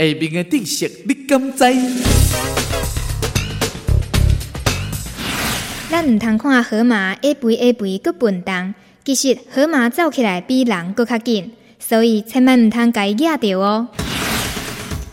下面的知识你敢知？咱毋通看河马一肥一肥阁笨重，其实河马走起来比人佫较紧，所以千万毋通甲伊举着哦。